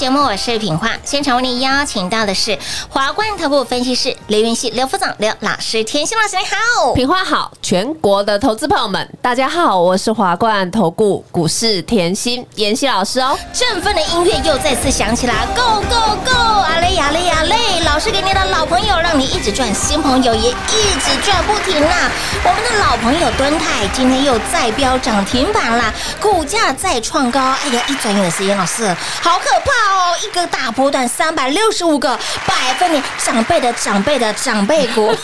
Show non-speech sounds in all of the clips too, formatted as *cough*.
节目，我是品化。现场为您邀请到的是华冠投顾分析师刘云熙、刘副总、刘老师。甜心老师你好，品花好，全国的投资朋友们大家好，我是华冠投顾股市甜心妍希老师哦。振奋的音乐又再次响起啦，Go Go Go！阿累呀累呀累，老师给你的老朋友，让你一直赚，新朋友也一直赚不停啦。我们的老朋友敦泰今天又再飙涨停板啦，股价再创高，哎呀，一转眼的时间，老师好可怕哦！一个大波段，三百六十五个百分点，长辈的长辈的长辈股。*laughs*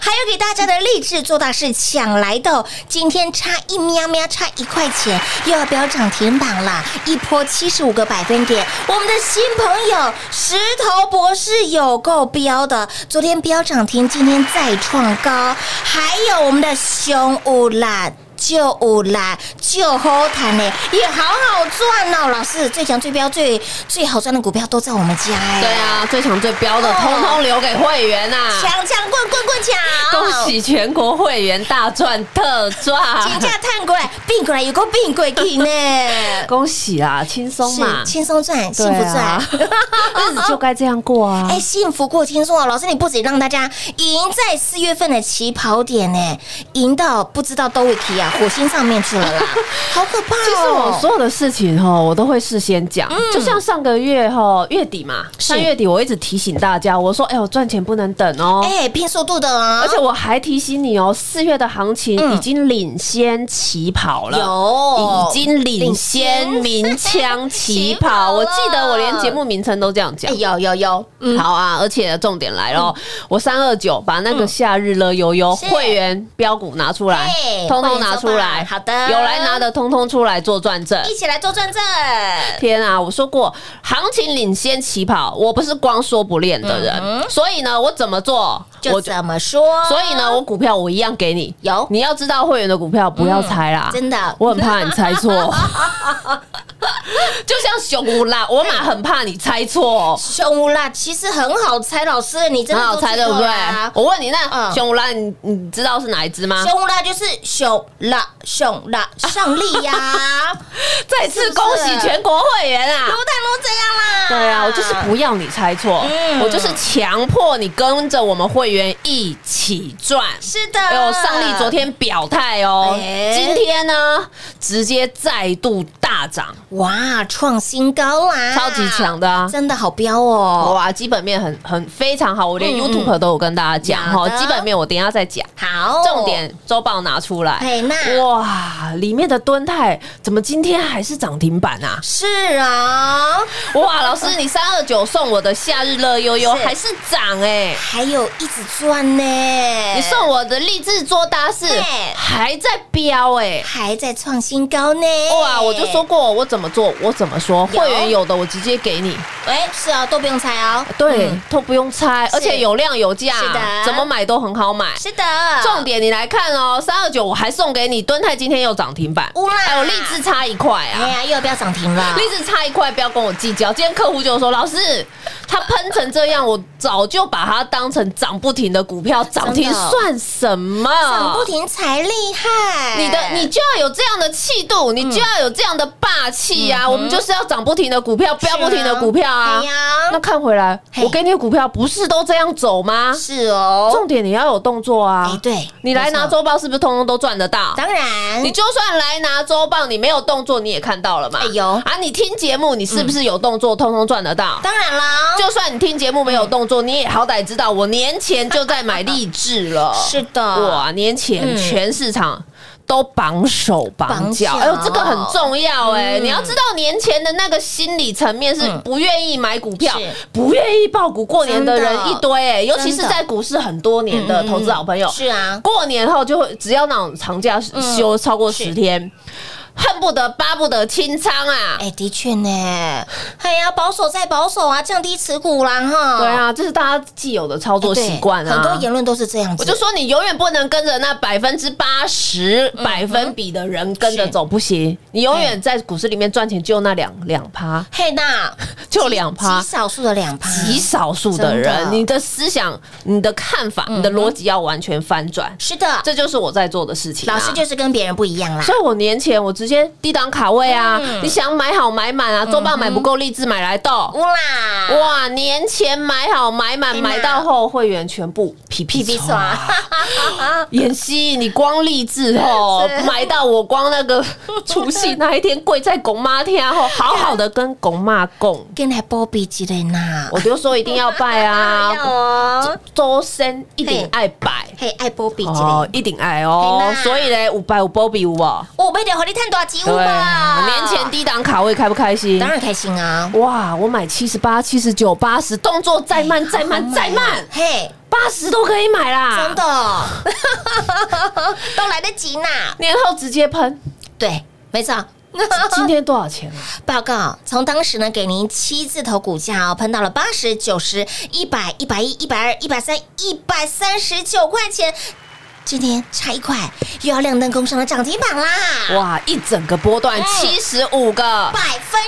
还有给大家的励志做大事抢来的哦，今天差一喵喵，差一块钱又要飙涨停板啦，一波七十五个百分点。我们的新朋友石头博士有够飙的，昨天飙涨停，今天再创高。还有我们的熊五懒。就有啦，就好谈呢，也好好赚哦。老师，最强、最标、最最好赚的股票都在我们家哎。对啊，最强最标的，通通留给会员呐！强强棍棍棍强！恭喜全国会员大赚特赚！金价探过来，并过来有个并过去呢。*laughs* 恭喜啊，轻松嘛，轻松赚，幸福赚，*laughs* 日子就该这样过啊！哎，幸福过轻松啊！老师，你不止让大家赢在四月份的起跑点呢，赢到不知道都会提啊！火星上面去了啦，*laughs* 好可怕哦！其实我所有的事情哈，我都会事先讲。就像上个月哈月底嘛，三月底我一直提醒大家，我说：“哎呦，赚钱不能等哦，哎，拼速度的啊！”而且我还提醒你哦，四月的行情已经领先起跑了，有。已经领先鸣枪起跑。我记得我连节目名称都这样讲，有有有，嗯，好啊！而且重点来了，我三二九把那个夏日乐悠悠会员标股拿出来，通通拿出来。好的，有来拿的通通出来做转正，一起来做转正。天啊，我说过行情领先起跑，我不是光说不练的人，所以呢，我怎么做就怎么说。所以呢，我股票我一样给你。有，你要知道会员的股票不要猜啦，真的，我很怕你猜错。*laughs* *laughs* 就像熊乌拉，我马很怕你猜错。熊乌拉其实很好猜，老师你真的很好猜对不对？我问你，那熊乌拉你你知道是哪一只吗？熊乌拉就是熊拉熊拉胜利呀！*laughs* 再次恭喜全国会员啊！卢太卢这样啦？对啊，我就是不要你猜错，我就是强迫你跟着我们会员一起赚。是的，有上力昨天表态哦，今天呢直接再度大涨。哇，创新高啊！超级强的啊，真的好标哦！哇，基本面很很非常好，我连 YouTube 都有跟大家讲哈。基本面我等下再讲。好，重点周报拿出来。嘿，那哇，里面的敦泰怎么今天还是涨停板啊？是啊，哇，老师你三二九送我的夏日乐悠悠还是涨哎，还有一直赚呢。你送我的励志做大事还在飙哎，还在创新高呢。哇，我就说过我怎么。做我怎么说？会员有的我直接给你。哎，是啊，都不用猜哦。对，都不用猜，而且有量有价，是的，怎么买都很好买。是的，重点你来看哦，三二九我还送给你，敦泰今天又涨停板，还有励志差一块啊！哎呀，又要不要涨停了？励志差一块，不要跟我计较。今天客户就说：“老师，他喷成这样，我早就把它当成涨不停的股票，涨停算什么？涨不停才厉害。你的你就要有这样的气度，你就要有这样的霸气呀！我们就是要涨不停的股票，飙不停的股票啊！那看回来，我给你的股票不是都这样走吗？是哦，重点你要有动作啊！哎，对，你来拿周报是不是通通都赚得到？当然，你就算来拿周报，你没有动作，你也看到了嘛？哎呦啊，你听节目，你是不是有动作，通通赚得到？当然啦，就算你听节目没有动作，你也好歹知道我年前就在买励志了。*laughs* 是的，哇，年前全市场。都绑手绑脚，哎呦，这个很重要哎！你要知道，年前的那个心理层面是不愿意买股票、不愿意爆股过年的人一堆哎，尤其是在股市很多年的投资好朋友，是啊，过年后就会只要那种长假休超过十天。恨不得巴不得清仓啊！哎，的确呢，哎呀，保守再保守啊，降低持股啦哈。对啊，这是大家既有的操作习惯啊。很多言论都是这样子。我就说你永远不能跟着那百分之八十百分比的人跟着走，不行。你永远在股市里面赚钱就那两两趴。嘿，那 *laughs* 就两趴，极少数的两趴，极少数的人，你的思想、你的看法、你的逻辑要完全翻转。是的，这就是我在做的事情。老师就是跟别人不一样啦。所以我年前我。直接低档卡位啊！你想买好买满啊！周报买不够，励志买来斗哇哇！年前买好买满，买到后会员全部皮皮皮刷。*laughs* 妍希，你光励志哦，买到我光那个 *laughs* 除夕那一天跪在拱妈天后，好好的跟拱妈供，跟来波比之类呐，我就说一定要拜啊，*laughs* 哦，周深一定爱拜。嘿，爱波比之哦类，，一定爱哦所以嘞，五百五波比五哦，我被点和你探多几五对，吧？年前低档卡位开不开心当？然开心啊，哇，我买七十八、七十九、八十，动作再慢、再慢、再慢，嘿，八十都可以买啦，真的 *laughs* 都来得及呢，年后直接喷。对，没错。今天多少钱啊？报告，从当时呢给您七字头股价哦，喷到了八十九十、一百、一百一、一百二、一百三、一百三十九块钱，今天差一块又要亮灯工上的涨停板啦！哇，一整个波段七十五个。百分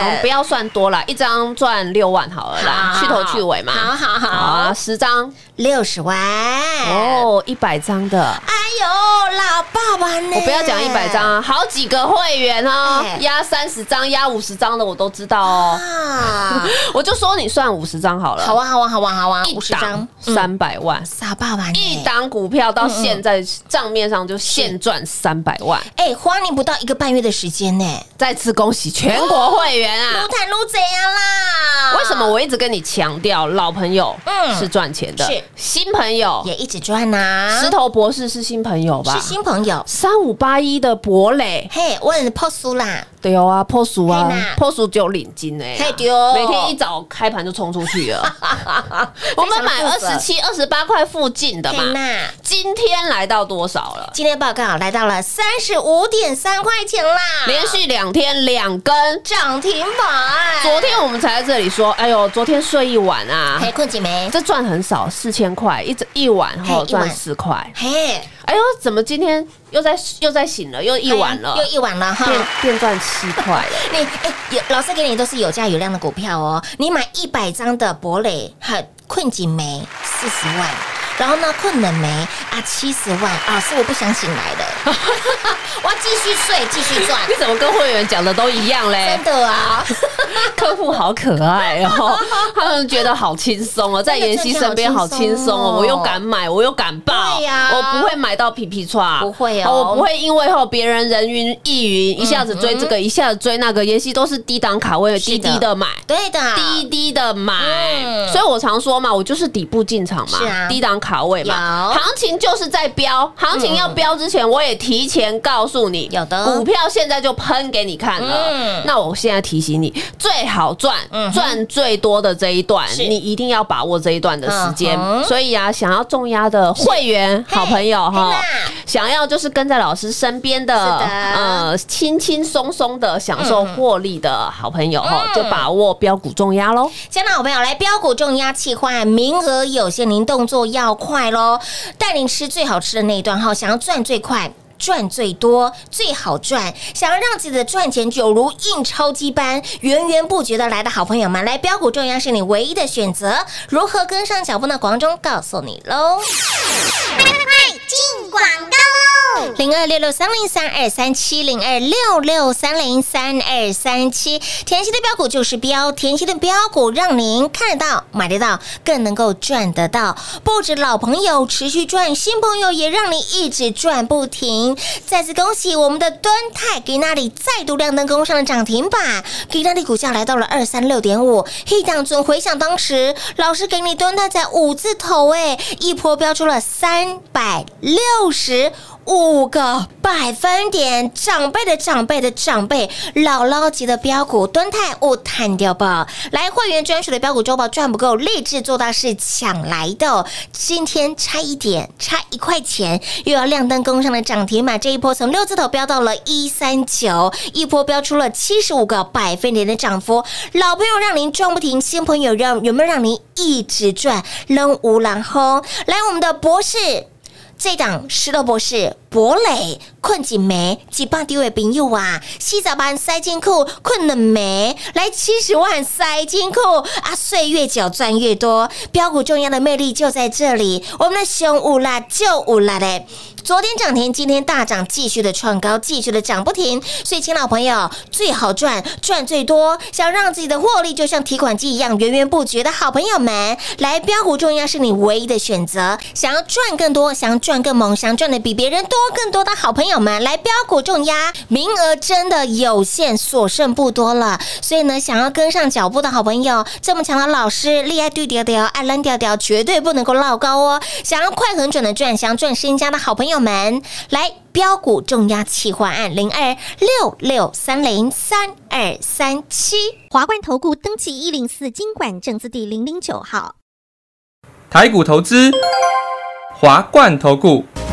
我们不，要算多了，一张赚六万好了啦，去头去尾嘛。好好好啊，十张六十万哦，一百张的。哎呦，老爸爸呢？我不要讲一百张啊，好几个会员哦哎，压三十张、压五十张的我都知道哦。啊！*laughs* 我就说你算五十张好了，好啊，好啊，好啊，好啊，五十张，三百万，傻爸爸一档股票到现在账面上就现赚三百万。哎，花你不到一个半月的时间呢，再次恭喜全国会员啊撸！坦撸怎样啦？为什么我一直跟你强调老朋友嗯是赚钱的，是新朋友也一直赚呐？石头博士是新朋友吧是？新朋友。三五八一的博磊，嘿，我 POS 啦，对哦啊，破薯啊破薯就领金哎，嘿对哦每天一早开盘就冲出去了。*laughs* 我们买二十七、二十八块附近的嘛嘿，呐，今天来到多少了？今天报告来到了三十五点三块钱啦，连续两天两根。涨停板。昨天我们才在这里说，哎呦，昨天睡一晚啊嘿，，困几没？这赚很少，四千块一整一晚后嘿一晚赚四块。嘿，哎呦，怎么今天又在又在醒了，又一晚了哎，又一晚了哈。变变赚七块了。*laughs* 你哎，有老师给你都是有价有量的股票哦。你买一百张的博磊和困景梅四十万，然后呢困冷没啊七十万，啊，是我不想醒来了，*laughs* *laughs* 我要继续睡，继续赚你。怎么跟会员讲的都一样嘞？真？的啊，*laughs* 客户好可爱哦，*laughs* 他们觉得好轻松哦，在妍希身边好轻松哦，我又敢买，我又敢报，对呀。我不会买到皮皮叉，不会哦。我不会因为后别人人云亦云，一下子追这个，一下子追那个，妍希都是低档卡位，低低的买。对的，低低的买，嗯。所以我常说嘛，我就是底部进场嘛，是啊。低档卡位嘛，有。行情就是在飙，行情要飙之前，我也提前告诉你，有的股票现在就喷给你看了。嗯那我现在提醒你，最好赚赚最多的这一段，你一定要把握这一段的时间嗯。所以啊，想要重压的会员好朋友哈，想要就是跟在老师身边的呃轻轻松松的享受获利的好朋友哈，嗯就把握标股重压喽。亲爱的好朋友，来标股重压气换，名额有限，您动作要快喽！带您吃最好吃的那一段哈，想要赚最快。赚最多最好赚，想要让自己的赚钱就如印钞机般源源不绝的来的好朋友们，来标股重压是你唯一的选择。如何跟上脚步呢？广中告诉你喽。快进广告喽！零二六六三零三二三七零二六六三零三二三七，甜心的标股就是标，甜心的标股让您看得到、买得到，更能够赚得到。不止老朋友持续赚，新朋友也让你一直赚不停。再次恭喜我们的敦泰给那里再度亮灯攻上了涨停板，给那里股价来到了二三六点五。黑档准回想当时老师给你敦泰在五字头，哎，一波飙出了三百六十。五个百分点，长辈的长辈的长辈，姥姥级的标股，敦泰勿探掉吧！来，会员专属的标股周报赚不够，立志做大事抢来的。今天差一点，差一块钱，又要亮灯攻上的涨停板。这一波从六字头飙到了一三九，一波飙出了七十五个百分点的涨幅。老朋友让您赚不停，新朋友让有没有让您一直赚？扔无然后，来我们的博士。这档石头博士、博磊、困景梅几棒低位朋友啊，洗澡班塞金库困了没？来七十万塞金库啊，岁月久赚越多，标股重要的魅力就在这里。我们的熊五啦就五啦嘞，昨天涨停，今天大涨，继续的创高，继续的涨不停。所以，亲老朋友，最好赚，赚最多，想让自己的获利就像提款机一样源源不绝的好朋友们，来标股重要是你唯一的选择。想要赚更多，想要赚更猛，想赚的比别人多更多的好朋友友们，来标股重压，名额真的有限，所剩不多了。所以呢，想要跟上脚步的好朋友，这么强的老师，厉害对调调，爱烂调调，绝对不能够落高哦。想要快很准的赚，想赚身家的好朋友们，来标股重压企划案零二六六三零三二三七。华冠投顾登记一零四经管证字第零零九号。台股投资，华冠投顾。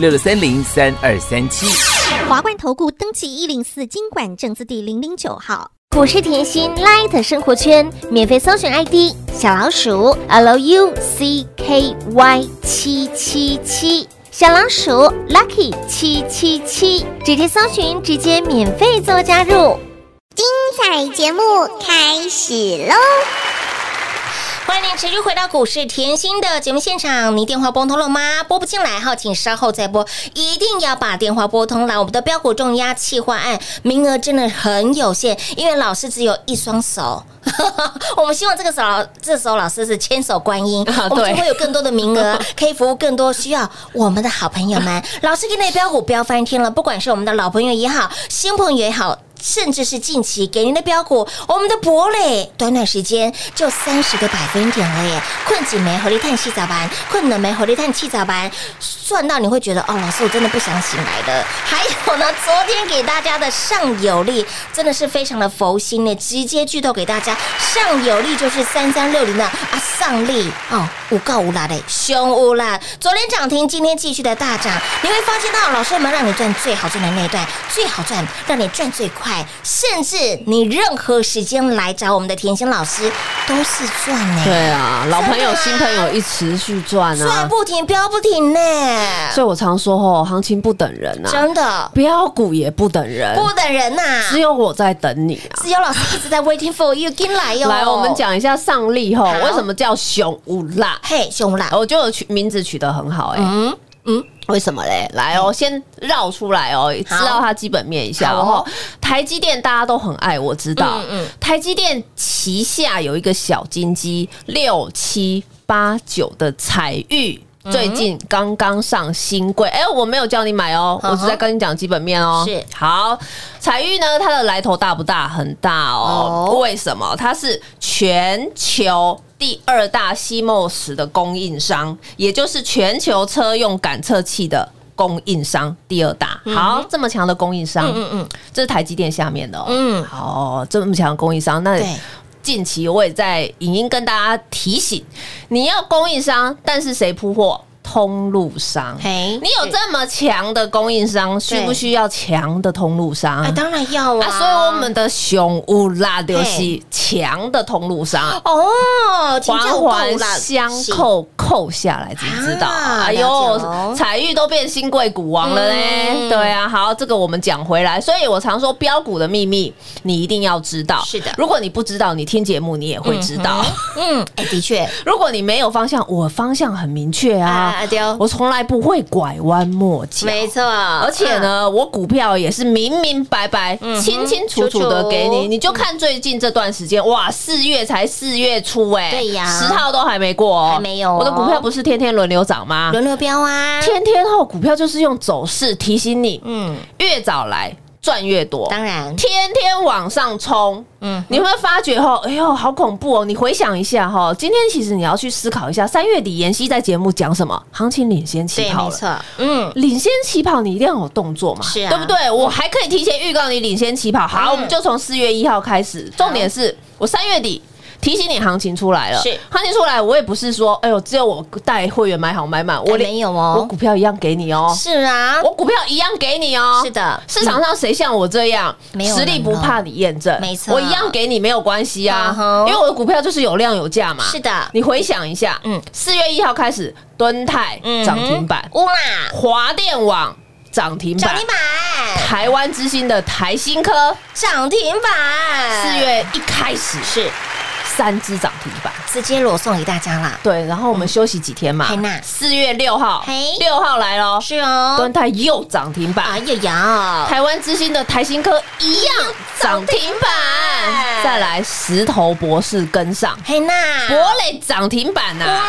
六六三零三二三七。华冠投顾登记一零四经管证字第零零九号。股市甜心 Light 生活圈免费搜寻 ID 小老鼠 Lucky 七七七，小老鼠 Lucky 七七七，直接搜寻，直接免费做加入。精彩节目开始喽！欢迎您持续回到股市甜心的节目现场，您电话拨通了吗？拨不进来哈，请稍后再拨，一定要把电话拨通来。我们的标股重压企划案名额真的很有限，因为老师只有一双手。*laughs* 我们希望这个时候，这时候老师是千手观音，我们就会有更多的名额，*laughs* 可以服务更多需要我们的好朋友们。老师给你的标股标翻天了，不管是我们的老朋友也好，新朋友也好。甚至是近期给您的标股，我们的博磊，短短时间就三十个百分点了耶！困紧没合力碳气早班，困了没合力碳气早班，算到你会觉得哦，老师我真的不想醒来的。还有呢，昨天给大家的上有力真的是非常的佛心呢，直接剧透给大家，上有力就是三三六零的啊，上力哦，无告无拉的凶无啦，昨天涨停，今天继续的大涨，你会发现到老师们让你赚最好赚的那一段，最好赚，让你赚最快。甚至你任何时间来找我们的甜心老师都是赚呢。对啊，老朋友、新朋友一持续赚啊，赚不停，飙不停呢。所以我常说哦，行情不等人啊，真的，标股也不等人，不等人呐，只有我在等你啊，只有老师一直在 waiting for you，进来哟。来，我们讲一下上力吼，为什么叫熊无辣？嘿，熊无辣，我觉得取名字取得很好哎。嗯嗯。为什么嘞？来哦，先绕出来哦，知道它基本面一下哦。台积电大家都很爱，我知道。嗯嗯。台积电旗下有一个小金鸡六七八九的彩玉，最近刚刚上新贵。哎，我没有叫你买哦，我是在跟你讲基本面哦。是。好，彩玉呢，它的来头大不大？很大哦。为什么？它是全球。第二大西莫斯的供应商，也就是全球车用感测器的供应商，第二大。好，这么强的供应商，嗯嗯，这是台积电下面的。嗯，好，这么强的供应商，那近期我也在影音跟大家提醒，你要供应商，但是谁铺货？通路商，嘿，你有这么强的供应商，需不需要强的通路商？哎，当然要啊！所以我们的熊乌拉就是强的通路商哦，环环相扣扣下来，知不知道？哎呦，彩玉都变新贵股王了嘞！对啊，好，这个我们讲回来，所以我常说标股的秘密，你一定要知道。是的，如果你不知道，你听节目你也会知道。嗯，哎，的确，*laughs* 如果你没有方向，我方向很明确啊。我从来不会拐弯抹角，没错。而且呢，我股票也是明明白白、清清楚楚的给你。你就看最近这段时间，哇，四月才四月初，哎，对呀，十号都还没过，还没有。我的股票不是天天轮流涨吗？轮流飙啊！天天后股票就是用走势提醒你，嗯，越早来。赚越多，当然天天往上冲，嗯，你会发觉哈，哎呦，好恐怖哦！你回想一下哈，今天其实你要去思考一下，三月底妍希在节目讲什么？行情领先起跑了，嗯，领先起跑，你一定要有动作嘛，是啊，对不对？我还可以提前预告你领先起跑。好，我们就从四月一号开始，重点是我三月底提醒你行情出来了，是。行情出来，我也不是说，哎呦，只有我带会员买好买满，我连没有哦。我股票一样给你哦，是啊，我股票一样给你哦。是的。市场上谁像我这样，实力不怕你验证，没错。我一样给你没有关系啊。因为我的股票就是有量有价嘛。是的。你回想一下，嗯。嗯，四月一号开始，敦泰涨停板，哇，华电网涨停板涨停，板，台湾之星的台新科，涨停板，四月一开始是三只涨停板。直接裸送给大家啦，对，然后我们休息几天嘛。嘿呐，四月六号嘿，六号来喽，是哦。端，泰又涨停板。哎，呀呀，台湾之星的台新科一样涨停板，再来石头博士跟上，嘿娜，博磊涨停板呐、哇，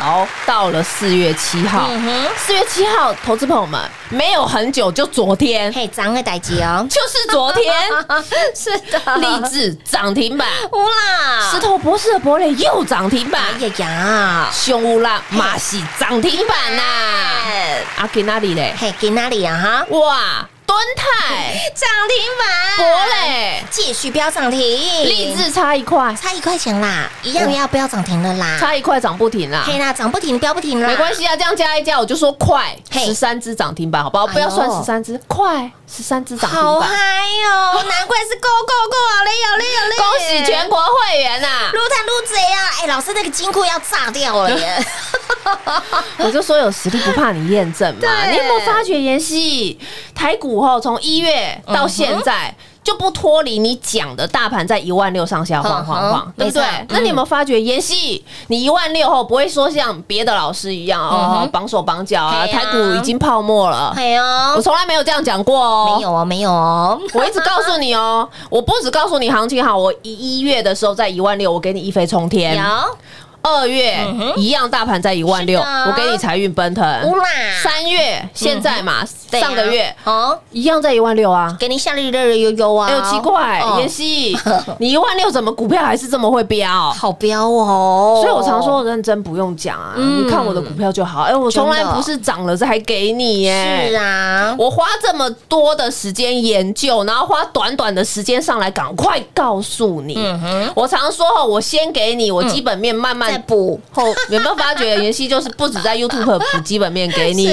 好，到了四月七号。嗯哼，四、月七号，投资朋友们没有很久，就昨天，嘿，涨个代机哦，就是昨天，*laughs* 是的，励志涨停板，哇，石头博士的博磊又涨停板，哎呀呀，凶乌啦马戏涨停板呐、哎啊，给哪里嘞？嘿，给哪里啊哈？哇，敦泰、*laughs* 涨停板，博磊、继续飙涨停，励志差一块，差一块钱啦，一样要飙涨停了啦，差一块涨不停啦。嘿啦，涨不停，飙不停啦，没关系啊，这样加一加，我就说快十三只涨停板，好不好？不要算十三只，快十三只涨停板。好嗨哦，*laughs* 难怪是 Go Go Go 好嘞，好嘞，好嘞！恭喜全国会员呐！撸探撸贼啊！哎，老师那个金库要炸掉了耶！*laughs* 我就说有实力不怕你验证嘛。*laughs* 你有没有发觉，妍希台股后从一月到现在？就不脱离你讲的大盘在一万六上下晃晃嗯晃，对不对？那你有没有发觉，妍希你一万六后不会说像别的老师一样嗯哦，绑手绑脚啊，台股已经泡沫了。哎呦，我从来没有这样讲过哦，没有哦，没有哦，*laughs* 我一直告诉你哦，我不只告诉你行情好，我一一月的时候在一万六，我给你一飞冲天。有二月、一样，大盘在一万六，我给你财运奔腾。三月现在嘛，上个月哦，一样在一万六啊。给你夏利热热悠悠啊！哎呦，奇怪，哦妍希，*laughs* 你一万六怎么股票还是这么会飙？好飙哦！所以我常说认真不用讲啊，嗯你看我的股票就好。哎，我从来不是涨了这还给你耶。是啊，我花这么多的时间研究，然后花短短的时间上来，赶快告诉你。嗯，我常说哦，我先给你，我基本面慢慢再补。后，有没有发觉妍希就是不止在 *laughs* YouTube 补基本面给你，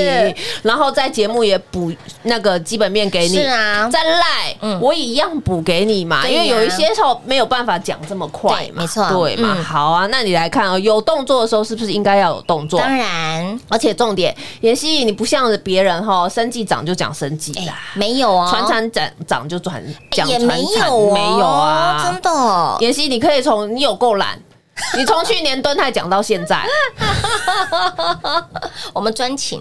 然后在节目也补那个基本面给你，是啊。在赖嗯。我也一样补给你嘛，因为有一些时候没有办法讲这么快嘛，对没错。对嘛。嗯。好啊，那你来看哦，有动作的时候是不是应该要有动作？当然，而且重点，妍希你不像别人哈，生计涨就讲生计哎啦，，没有哦，传产涨涨就转讲也传产，没有哦，没有啊，真的，妍希，你可以从你有够懒，你从去年蹲泰讲到现在，*laughs* 我们专请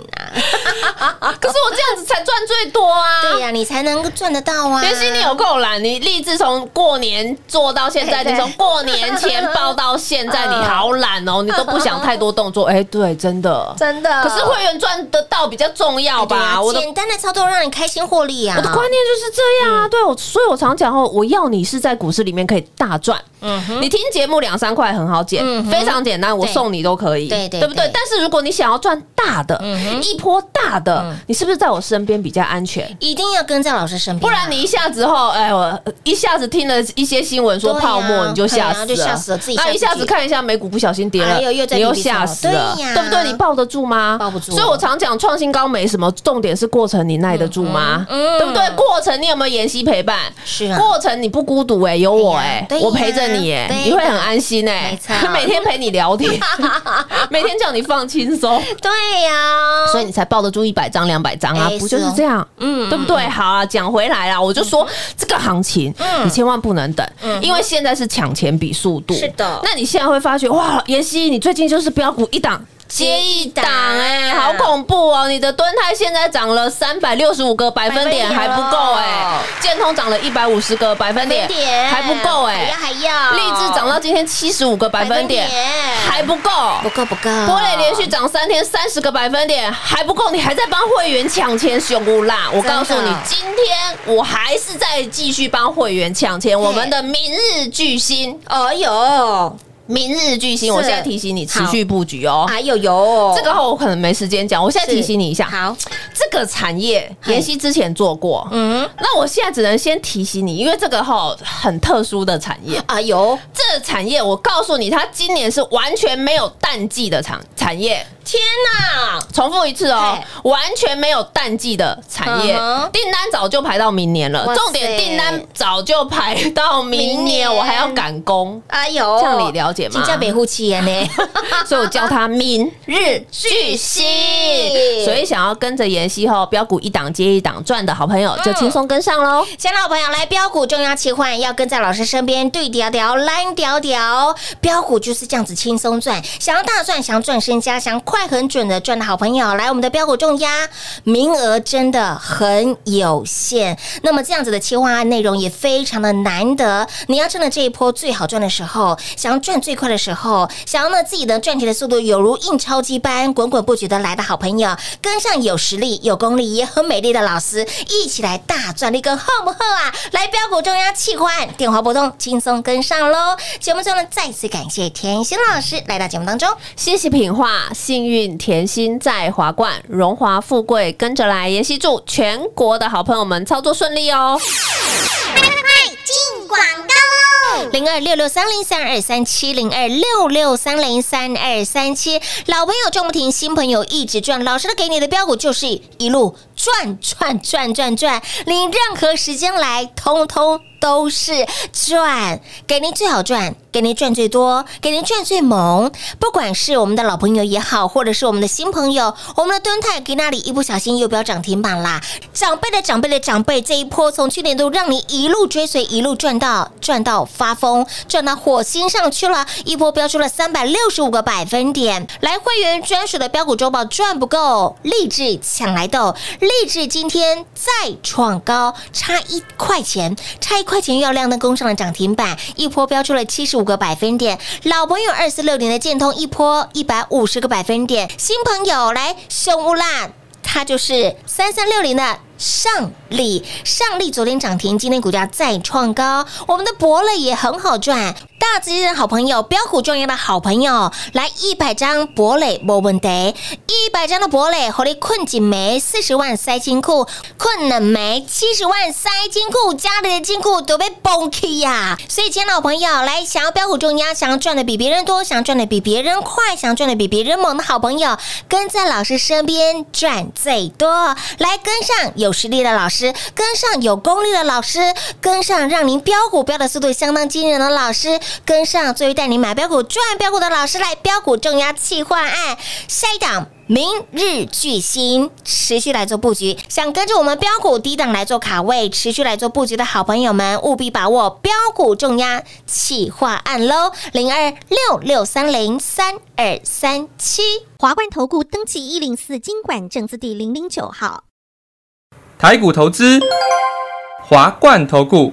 啊，*laughs* 可是我这样子才赚最多啊！对呀，你才能够赚得到啊。妍希，你有够懒，你立志从过年做到现在，你从过年前报到现在，嗯你好懒哦，*laughs* 你都不想太多动作。哎，对，真的。真的，可是会员赚得到比较重要吧？我的简单的操作让你开心获利啊。我的观念就是这样啊，对我，所以我常讲哦，我要你是在股市里面可以大赚。嗯哼，你听节目两三块很好减嗯，非常简单，我送你都可以，对对对不对？对？但是如果你想要赚大的嗯，一波大的嗯，你是不是在我身边比较安全？一定要跟在老师身边啊，不然你一下子后，哎，我一下子听了一些新闻说泡沫，你就吓死就吓死了自己那一下子看一下美股不小心跌了，你又吓死了，对对不对？你抱得住吗？抱不住。所以我常讲创新高没什么，重点是过程你耐得住吗？对不对？过程你有没有妍希陪伴？是啊。过程你不孤独哎，有我哎我陪着你哎对呀，你会很安心哎没错，*laughs* 每天陪你聊天，*laughs* 每天叫你放轻松。对呀，所以你才抱得住一百张、两百张啊哎，不就是这样？嗯嗯，对不对？好啊，讲回来啦，我就说这个行情，你千万不能等，因为现在是抢钱比速度。是的那你现在会发觉，哇，妍希，你最近就是标股一档。接一档哎、好恐怖哦！你的敦泰现在涨了三百六十五个百分点，还不够哎、哦建通涨了一百五十个百分点，还不够哎、还要还要，励志涨到今天七十五个百分点，还不够，不够不够，波磊连续涨三天，三十个百分点还不够，你还在帮会员抢钱，熊不辣！我告诉你，今天我还是在继续帮会员抢钱，我们的明日巨星。哎呦，明日巨星，我现在提醒你持续布局哦。哎呦呦，这个话我可能没时间讲，我现在提醒你一下。好，这个产业，妍希之前做过，嗯，那我现在只能先提醒你，因为这个哈很特殊的产业。哎呦，这个产业，我告诉你，它今年是完全没有淡季的产产业。天呐！重复一次哦，完全没有淡季的产业。订单早就排到明年了重点订单早就排到明明年。年，我还要赶工，哎呦，这样你了解吗？金价北户企业呢？*laughs* 所以我叫他明日巨星。*laughs* 所以想要跟着妍希后标股一档接一档赚的好朋友，就轻松跟上喽。亲爱的朋友，来标股重要切换，要跟在老师身边对调调、蓝调调，标股就是这样子轻松赚。想要大赚，想要赚身家，想快很准的赚的好朋友，来我们的标股重压，名额真的很有限。那么这样子的切换案内容也非常的难得。你要趁着这一波最好赚的时候，想要赚最快的时候，想要呢自己的赚钱的速度有如印钞机般滚滚不绝的来的好朋友，跟上有实力、有功力也很美丽的老师，一起来大赚的一根厚不厚啊！来标股中央气换，电话拨通，轻松跟上喽。节目中呢，再次感谢甜心老师来到节目当中。谢谢品画，幸运甜心在华冠，荣华富贵跟着来。妍希祝全国的好朋友们操作顺利哦。快进广告喽！零二六六三零三二三七零二六六三零三二三七，老朋友转不停，新朋友一直转。老师的给你的标股就是一路转转转转转，你任何时间来，通通都是赚，给您最好赚，给您赚最多，给您赚最猛。不管是我们的老朋友也好，或者是我们的新朋友，我们的敦泰给那里一不小心又飙涨停板啦，长辈的长辈的长辈，这一波从去年度让你一路追随，一路赚到赚到发疯，赚到火星上去了，一波飙出了三百六十五个百分点。来，会员专属的标股周报赚不够，励志抢来豆，励志今天再创高，差一块钱，差一块钱又要亮灯攻上了涨停板，一波飙出了七十五个百分点。老朋友二四六零的建通一波一百五十个百分点，新朋友来凶乌啦！它就是三三六零的上力，上力昨天涨停，今天股价再创高。我们的博磊也很好赚，大资金的好朋友，标股重要的好朋友，来一百张博磊没问题，一百张的博磊，火力困紧没四十万塞金库，困了没七十万塞金库，家里的金库都被崩起呀！所以，亲爱的好朋友，来想要标股重压，想要赚的比别人多，想要赚的比别人快，想要赚的比别人猛的好朋友，跟在老师身边赚最多，来跟上有实力的老师，跟上有功力的老师，跟上让您标股标的速度相当惊人的老师，跟上最会带您买标股赚标股的老师，来标股重压气换案，下一档。明日巨星持续来做布局，想跟着我们标股低档来做卡位，持续来做布局的好朋友们，务必把握标股重压企划案喽！零二六六三零三二三七。华冠投顾登记一零四经管证字第零零九号。台股投资，华冠投顾。